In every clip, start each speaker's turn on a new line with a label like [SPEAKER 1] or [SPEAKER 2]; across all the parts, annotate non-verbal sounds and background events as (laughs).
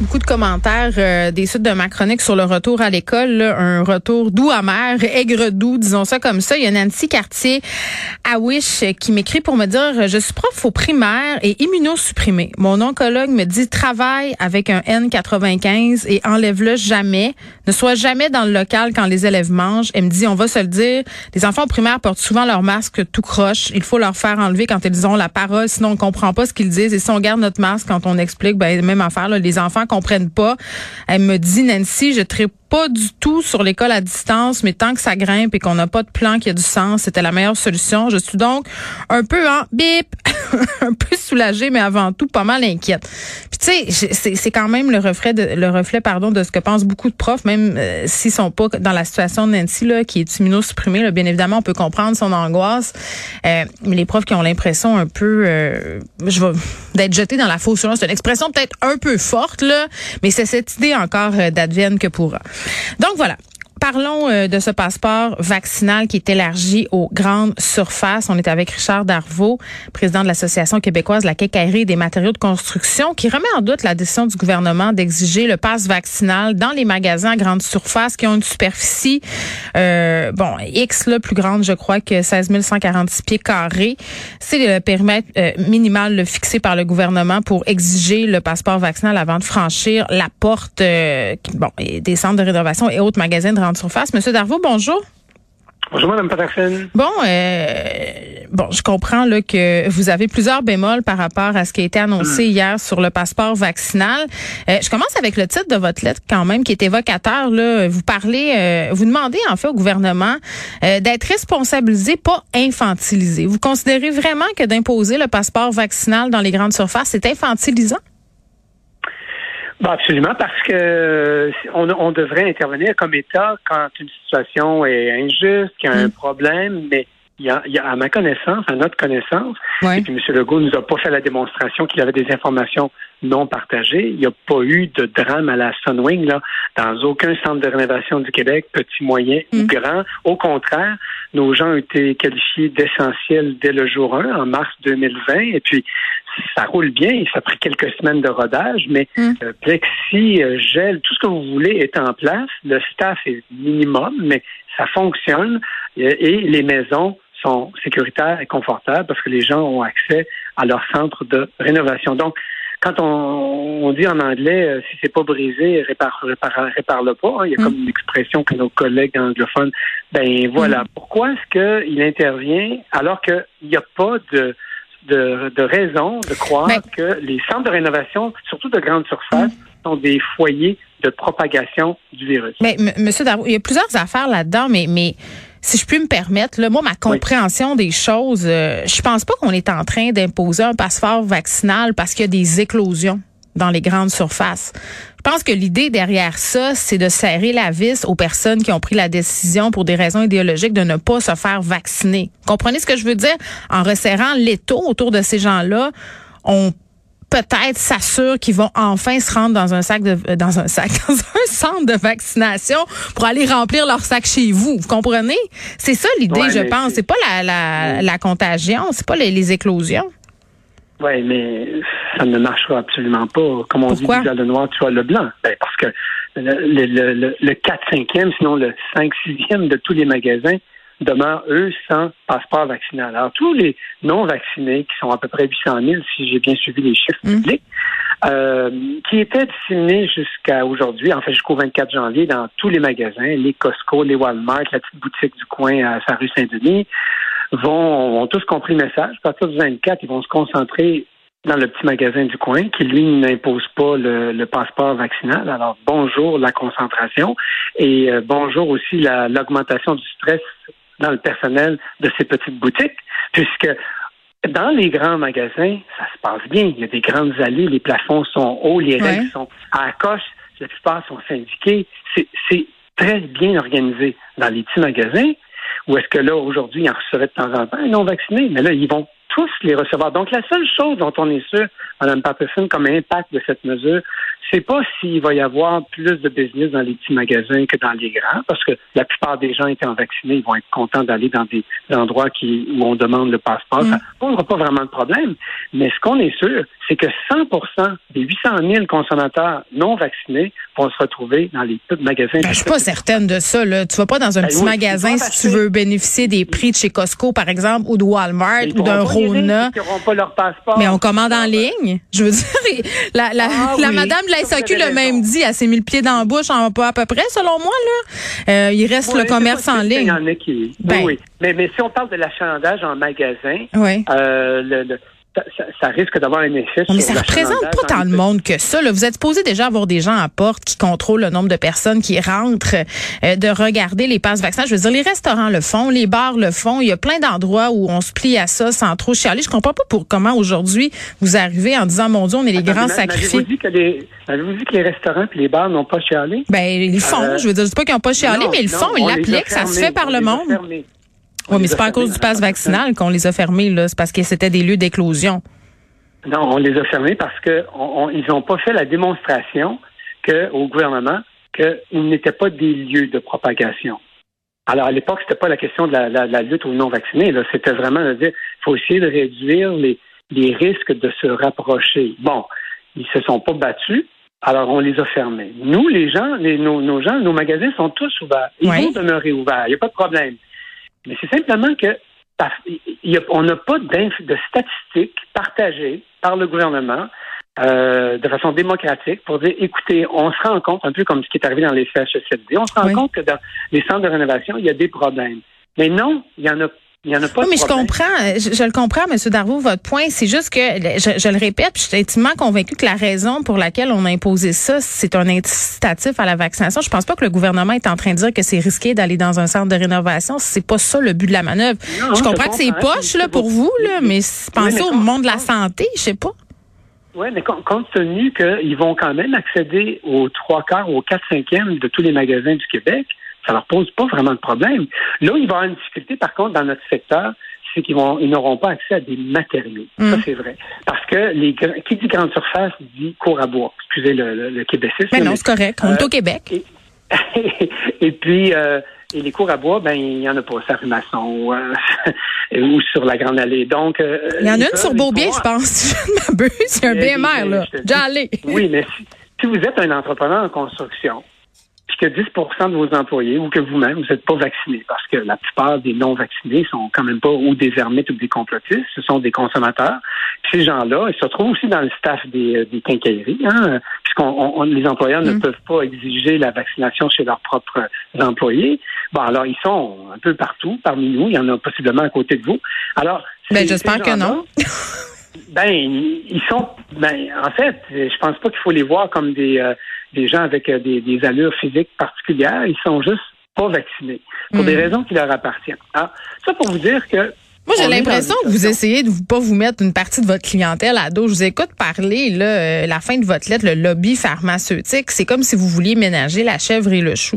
[SPEAKER 1] beaucoup de commentaires euh, des suites de ma chronique sur le retour à l'école, un retour doux amer, aigre doux, disons ça comme ça. Il y a Nancy Cartier à Wish qui m'écrit pour me dire je suis prof au primaire et immunosupprimé. Mon oncologue me dit travaille avec un N95 et enlève-le jamais. Ne sois jamais dans le local quand les élèves mangent. Elle me dit on va se le dire, les enfants au primaire portent souvent leur masque tout croche. Il faut leur faire enlever quand ils ont la parole, sinon on comprend pas ce qu'ils disent. Et si on garde notre masque quand on explique, ben même affaire. Là, les enfants comprennent pas. Elle me dit, Nancy, je ne pas du tout sur l'école à distance, mais tant que ça grimpe et qu'on n'a pas de plan qui a du sens, c'était la meilleure solution. Je suis donc un peu en bip, (laughs) un peu soulagée, mais avant tout pas mal inquiète. Puis tu sais, c'est quand même le reflet, de, le reflet pardon, de ce que pensent beaucoup de profs, même euh, s'ils sont pas dans la situation de Nancy là, qui est immunosupprimée. Là, bien évidemment, on peut comprendre son angoisse, euh, mais les profs qui ont l'impression un peu, euh, je vais d'être jetés dans la fausse c'est une expression peut-être un peu forte là, mais c'est cette idée encore euh, d'advienne que pourra. Donc voilà, Parlons euh, de ce passeport vaccinal qui est élargi aux grandes surfaces. On est avec Richard Darvaux, président de l'Association québécoise de la quincaillerie des matériaux de construction, qui remet en doute la décision du gouvernement d'exiger le passe vaccinal dans les magasins à grande surface qui ont une superficie, euh, bon, X, là, plus grande, je crois, que 16 146 pieds carrés. C'est le périmètre euh, minimal fixé par le gouvernement pour exiger le passeport vaccinal avant de franchir la porte bon, des centres de rénovation et autres magasins de surface. Monsieur Darvaux, bonjour.
[SPEAKER 2] Bonjour, Mme Patterson.
[SPEAKER 1] Bon, euh, bon, je comprends là, que vous avez plusieurs bémols par rapport à ce qui a été annoncé hmm. hier sur le passeport vaccinal. Euh, je commence avec le titre de votre lettre quand même, qui est évocateur. Là. Vous parlez, euh, vous demandez en fait au gouvernement d'être responsabilisé, pas infantilisé. Vous considérez vraiment que d'imposer le passeport vaccinal dans les grandes surfaces, c'est infantilisant?
[SPEAKER 2] Ben absolument, parce que on, on, devrait intervenir comme État quand une situation est injuste, qu'il y a un mm. problème, mais il y, a, il y, a, à ma connaissance, à notre connaissance, et puis M. Legault nous a pas fait la démonstration qu'il avait des informations non partagées. Il n'y a pas eu de drame à la Sunwing là, dans aucun centre de rénovation du Québec, petit, moyen ou mm. grand. Au contraire, nos gens ont été qualifiés d'essentiels dès le jour 1, en mars 2020, et puis ça roule bien. Ça a pris quelques semaines de rodage, mais mm. euh, plexi, euh, gel, tout ce que vous voulez est en place. Le staff est minimum, mais ça fonctionne et les maisons sont sécuritaires et confortables parce que les gens ont accès à leur centre de rénovation. Donc, quand on, dit en anglais, euh, si c'est pas brisé, répare, répare, répare le pas. Hein, il y a mm. comme une expression que nos collègues anglophones. Ben voilà. Mm. Pourquoi est-ce qu'il intervient alors qu'il n'y a pas de de, de raison de croire ben que les centres de rénovation, surtout de grandes surfaces, mm. sont des foyers de propagation du virus?
[SPEAKER 1] Mais Monsieur Darou, il y a plusieurs affaires là-dedans, mais mais si je puis me permettre, là, moi, ma compréhension des choses, euh, je pense pas qu'on est en train d'imposer un passeport vaccinal parce qu'il y a des éclosions dans les grandes surfaces. Je pense que l'idée derrière ça, c'est de serrer la vis aux personnes qui ont pris la décision pour des raisons idéologiques de ne pas se faire vacciner. Comprenez ce que je veux dire? En resserrant l'étau autour de ces gens-là, on peut-être s'assure qu'ils vont enfin se rendre dans un sac de euh, dans un sac (laughs) dans un centre de vaccination pour aller remplir leur sac chez vous. Vous comprenez? C'est ça l'idée, je pense. C'est pas la, la, la contagion, c'est pas les, les éclosions.
[SPEAKER 2] Oui, mais ça ne marchera absolument pas. Comme on
[SPEAKER 1] Pourquoi?
[SPEAKER 2] dit, le noir, tu as le blanc. Ben, parce que le, le, le 4-5e, sinon le 5-6e de tous les magasins demeurent, eux, sans passeport vaccinal. Alors, tous les non-vaccinés, qui sont à peu près 800 000, si j'ai bien suivi les chiffres mmh. publics, euh, qui étaient disséminés jusqu'à aujourd'hui, en fait jusqu'au 24 janvier, dans tous les magasins, les Costco, les Walmart, la petite boutique du coin à sa rue Saint-Denis, vont, ont tous compris le message. À partir du 24, ils vont se concentrer dans le petit magasin du coin qui, lui, n'impose pas le, passeport vaccinal. Alors, bonjour la concentration et euh, bonjour aussi l'augmentation du stress dans le personnel de ces petites boutiques, puisque dans les grands magasins, ça se passe bien. Il y a des grandes allées, les plafonds sont hauts, les règles sont à la coche, la plupart sont syndiqués. C'est très bien organisé. Dans les petits magasins, où est-ce que là, aujourd'hui, ils en recevraient de temps en temps, ils non vaccinés, mais là, ils vont tous les recevoir. Donc, la seule chose dont on est sûr, Mme Patterson, comme impact de cette mesure, c'est pas s'il va y avoir plus de business dans les petits magasins que dans les grands, parce que la plupart des gens étant vaccinés, ils vont être contents d'aller dans des endroits qui, où on demande le passeport. Mm. Ça posera pas vraiment de problème. Mais ce qu'on est sûr, c'est que 100% des 800 000 consommateurs non vaccinés vont se retrouver dans les petits magasins.
[SPEAKER 1] Ben, je suis pas certaine de ça. Là. Tu vas pas dans un ben petit magasin si tu veux bénéficier des prix de chez Costco, par exemple, ou de Walmart, ou d'un Mais on commande en ligne. Je veux dire, la, la, ah la madame de la SAQ l'a même dit, elle s'est mis le pied dans la bouche en pas à peu près, selon moi. Là. Euh, il reste le commerce en ligne.
[SPEAKER 2] Ben. oui, mais, mais si on parle de l'achalandage en magasin, euh, le ça, risque d'avoir un effet.
[SPEAKER 1] Mais ça représente pas tant de monde que ça. Vous êtes supposé déjà avoir des gens à porte qui contrôlent le nombre de personnes qui rentrent, euh, de regarder les passes vaccins. Je veux dire, les restaurants le font, les bars le font. Il y a plein d'endroits où on se plie à ça sans trop chialer. Je comprends pas pour comment aujourd'hui vous arrivez en disant, mon Dieu, on est les grands sacrifiés.
[SPEAKER 2] Avez-vous dit que les, dit que les restaurants et les bars n'ont pas chialé?
[SPEAKER 1] Ben, ils le font. Euh, je veux dire, je dis pas qu'ils n'ont pas chialé, mais ils le font, ils l'appliquent. Ça se fait par le monde. Oui, mais c'est pas à cause du pass vaccinal qu'on les a fermés, là. C'est parce que c'était des lieux d'éclosion.
[SPEAKER 2] Non, on les a fermés parce qu'ils n'ont pas fait la démonstration que, au gouvernement qu'ils n'étaient pas des lieux de propagation. Alors, à l'époque, c'était pas la question de la, lutte aux non-vaccinés. C'était vraiment de dire il faut essayer de réduire les, risques de se rapprocher. Bon, ils se sont pas battus. Alors, on les a fermés. Nous, les gens, nos, gens, nos magasins sont tous ouverts. Ils vont demeurer ouverts. Il n'y a pas de problème. Mais c'est simplement que on n'a pas de statistiques partagées par le gouvernement euh, de façon démocratique pour dire, écoutez, on se rend compte, un peu comme ce qui est arrivé dans les CHSLD, on se rend compte que dans les centres de rénovation, il y a des problèmes. Mais non, il y en a il y en a pas
[SPEAKER 1] oui, mais je comprends, je, le comprends, M. Darvaux, votre point. C'est juste que, je, le répète, je suis intimement convaincue que la raison pour laquelle on a imposé ça, c'est un incitatif à la vaccination. Je pense pas que le gouvernement est en train de dire que c'est risqué d'aller dans un centre de rénovation. C'est pas ça le but de la manœuvre. je comprends que c'est poche là, pour vous, là, mais pensez au monde de la santé, je sais pas.
[SPEAKER 2] Oui, mais compte tenu qu'ils vont quand même accéder aux trois quarts, aux quatre cinquièmes de tous les magasins du Québec, ça leur pose pas vraiment de problème. Là où il va y avoir une difficulté, par contre, dans notre secteur, c'est qu'ils vont, ils n'auront pas accès à des matériaux. Ça, mm. c'est vrai. Parce que les, qui dit grande surface dit cours à bois. Excusez le, le,
[SPEAKER 1] Mais non, c'est correct. On est au euh, Québec. (laughs)
[SPEAKER 2] Et, puis, euh, et les cours à bois, ben il y en a pas, ça maçon euh, (laughs) ou sur la Grande Allée. Donc,
[SPEAKER 1] il y en a une sur Beaubien, je pense. (laughs) A un BMR là. Déjà
[SPEAKER 2] Oui, mais si vous êtes un entrepreneur en construction, que 10% de vos employés ou que vous-même, vous n'êtes pas vaccinés parce que la plupart des non-vaccinés sont quand même pas ou des ermites ou des complotistes, ce sont des consommateurs. ces gens-là, ils se retrouvent aussi dans le staff des, euh, des quincailleries, hein, puisqu'on les employeurs ne mm. peuvent pas exiger la vaccination chez leurs propres employés. Bon, alors ils sont un peu partout parmi nous, il y en a possiblement à côté de vous. Alors,
[SPEAKER 1] ben, j'espère que non. (laughs)
[SPEAKER 2] ben, ils sont, ben, en fait, je pense pas qu'il faut les voir comme des, euh, des gens avec euh, des, allures physiques particulières. Ils sont juste pas vaccinés pour des hmm. raisons qui leur appartiennent. Ah, ça pour vous dire que
[SPEAKER 1] moi, j'ai l'impression que vous essayez de vous pas vous mettre une partie de votre clientèle à dos. Je vous écoute parler, là, euh, la fin de votre lettre, le lobby pharmaceutique. C'est comme si vous vouliez ménager la chèvre et le chou.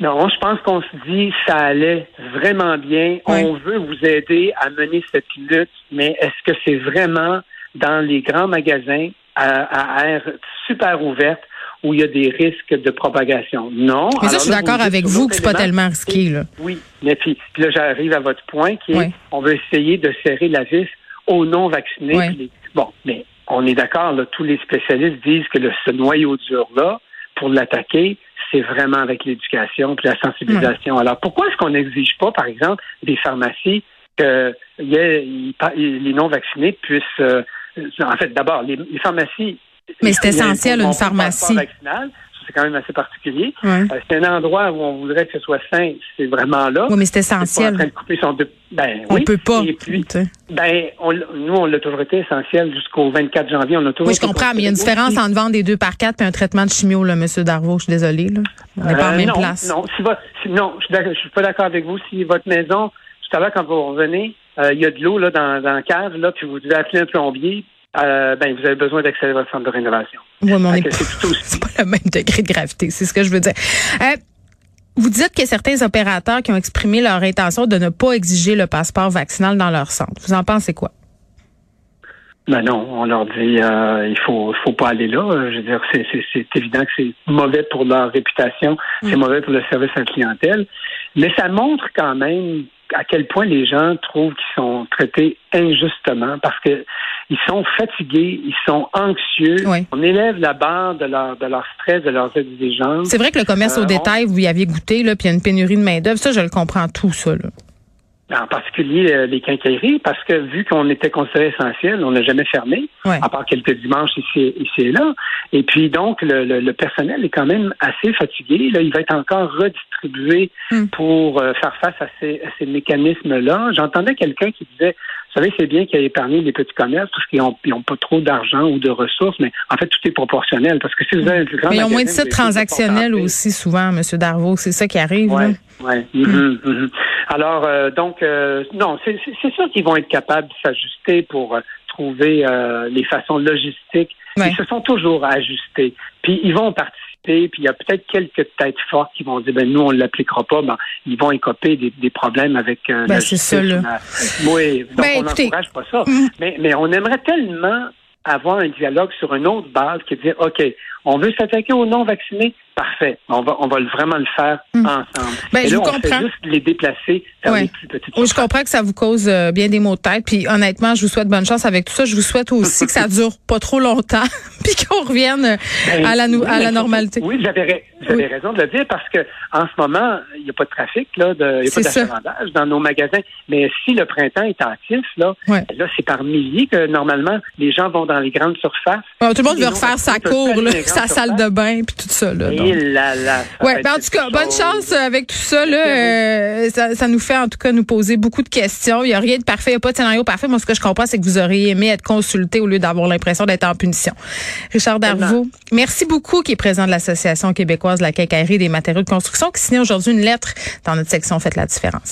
[SPEAKER 2] Non, je pense qu'on se dit ça allait vraiment bien. On veut vous aider à mener cette lutte, mais est-ce que c'est vraiment dans les grands magasins à, à air super ouverte où il y a des risques de propagation. Non.
[SPEAKER 1] Mais ça, je suis d'accord avec vous que c'est pas tellement risqué, là.
[SPEAKER 2] Oui. Mais puis, là, j'arrive à votre point qui est, on veut essayer de serrer la vis aux non-vaccinés. Bon, mais on est d'accord, tous les spécialistes disent que le, ce noyau dur-là, pour l'attaquer, c'est vraiment avec l'éducation et la sensibilisation. Alors, pourquoi est-ce qu'on n'exige pas, par exemple, des pharmacies que les non-vaccinés puissent euh, en fait, d'abord, les, pharmacies.
[SPEAKER 1] Mais c'est essentiel, une pharmacie.
[SPEAKER 2] C'est quand même assez particulier. Euh, c'est un endroit où on voudrait que ce soit sain, c'est vraiment là.
[SPEAKER 1] Oui, mais c'est essentiel.
[SPEAKER 2] Pas en train de couper son ben,
[SPEAKER 1] on
[SPEAKER 2] oui.
[SPEAKER 1] peut pas.
[SPEAKER 2] Et puis, ben, nous, on l'a toujours été essentiel jusqu'au 24 janvier. On a toujours
[SPEAKER 1] oui, je comprends, mais il y a une différence entre vendre des deux par quatre et un traitement de chimio, là, M. Darvaux. Je suis désolée. Là. On n'est pas en euh, même place.
[SPEAKER 2] Non, si non, je suis, suis pas d'accord avec vous. Si votre maison, tout à l'heure, quand vous revenez, euh, il y a de l'eau là dans, dans la cave, là, puis vous devez appeler un plombier, euh, ben, vous avez besoin d'accéder à votre centre de rénovation.
[SPEAKER 1] Oui, mais (laughs) c'est pas le même degré de gravité, c'est ce que je veux dire. Euh, Vous dites qu'il y a certains opérateurs qui ont exprimé leur intention de ne pas exiger le passeport vaccinal dans leur centre. Vous en pensez quoi?
[SPEAKER 2] Ben non, on leur dit euh, il faut faut pas aller là. Je veux dire, c'est, c'est, évident que c'est mauvais pour leur réputation, c'est mm. mauvais pour le service à la clientèle. Mais ça montre quand même à quel point les gens trouvent qu'ils sont traités injustement parce que ils sont fatigués, ils sont anxieux. On élève la barre de leur de leur stress, de leurs exigences.
[SPEAKER 1] C'est vrai que le commerce au euh, détail, vous y aviez goûté là, puis il y a une pénurie de main d'œuvre. Ça, je le comprends tout ça. Là
[SPEAKER 2] en particulier euh, les quincailleries, parce que vu qu'on était considéré essentiel, on n'a jamais fermé, à part quelques dimanches ici, ici et là. Et puis donc, le, le, personnel est quand même assez fatigué. Là, il va être encore redistribué hmm. pour euh, faire face à ces, à ces mécanismes-là. J'entendais quelqu'un qui disait, vous savez, c'est bien qu'il ait épargné les petits commerces parce qu'ils n'ont pas trop d'argent ou de ressources, mais en fait, tout est proportionnel. Parce que si vous avez un plus grand
[SPEAKER 1] Mais ils ont moins de sites transactionnels aussi, souvent, M. Darvaux. C'est ça qui arrive.
[SPEAKER 2] Oui, oui. Mm-hmm, mm-hmm. Alors, euh, donc, euh, non, c'est sûr qu'ils vont être capables de s'ajuster pour euh, trouver les façons logistiques. Ils se sont toujours ajustés. Puis, ils vont participer puis il y a peut-être quelques têtes fortes qui vont dire ben nous on ne l'appliquera pas, ben ils vont écoper des, des problèmes avec
[SPEAKER 1] euh, ben, c'est ça là.
[SPEAKER 2] Oui, donc ben, on n'encourage pas ça. Mm. Mais mais on aimerait tellement avoir un dialogue sur une autre base qui dit OK, on veut s'attaquer aux non vaccinés, parfait. On va, on va vraiment le faire hmm. ensemble.
[SPEAKER 1] Ben,
[SPEAKER 2] Et
[SPEAKER 1] je on comprends.
[SPEAKER 2] fait juste les déplacer vers les plus petites
[SPEAKER 1] oui, Je comprends que ça vous cause euh, bien des maux de tête. Puis honnêtement, je vous souhaite bonne chance avec tout ça. Je vous souhaite aussi que ça (laughs) dure pas trop longtemps, (laughs) puis qu'on revienne euh, ben, à la, à la normalité.
[SPEAKER 2] Oui, vous avez, vous avez raison de le dire parce que en ce moment, il n'y a pas de trafic, là, il n'y a pas d'achalandage dans nos magasins. Mais si le printemps est actif, là, là c'est par milliers que normalement les gens vont dans les grandes surfaces.
[SPEAKER 1] tout le monde veut refaire sa cour, (laughs) sa salle de bain, puis tout ça. Là, ouais, ben, en tout cas, bonne chance avec tout ça. Là, euh, ça, ça, nous fait en tout cas nous poser beaucoup de questions. Il n'y a rien de parfait, il n'y a pas de scénario parfait. Moi, ce que je comprends, c'est que vous auriez aimé être consulté au lieu d'avoir l'impression d'être en punition. Richard Darvaux, merci beaucoup, qui est président de l'Association québécoise de la quincaillerie des matériaux de construction, qui signe aujourd'hui une lettre dans notre section Faites la différence.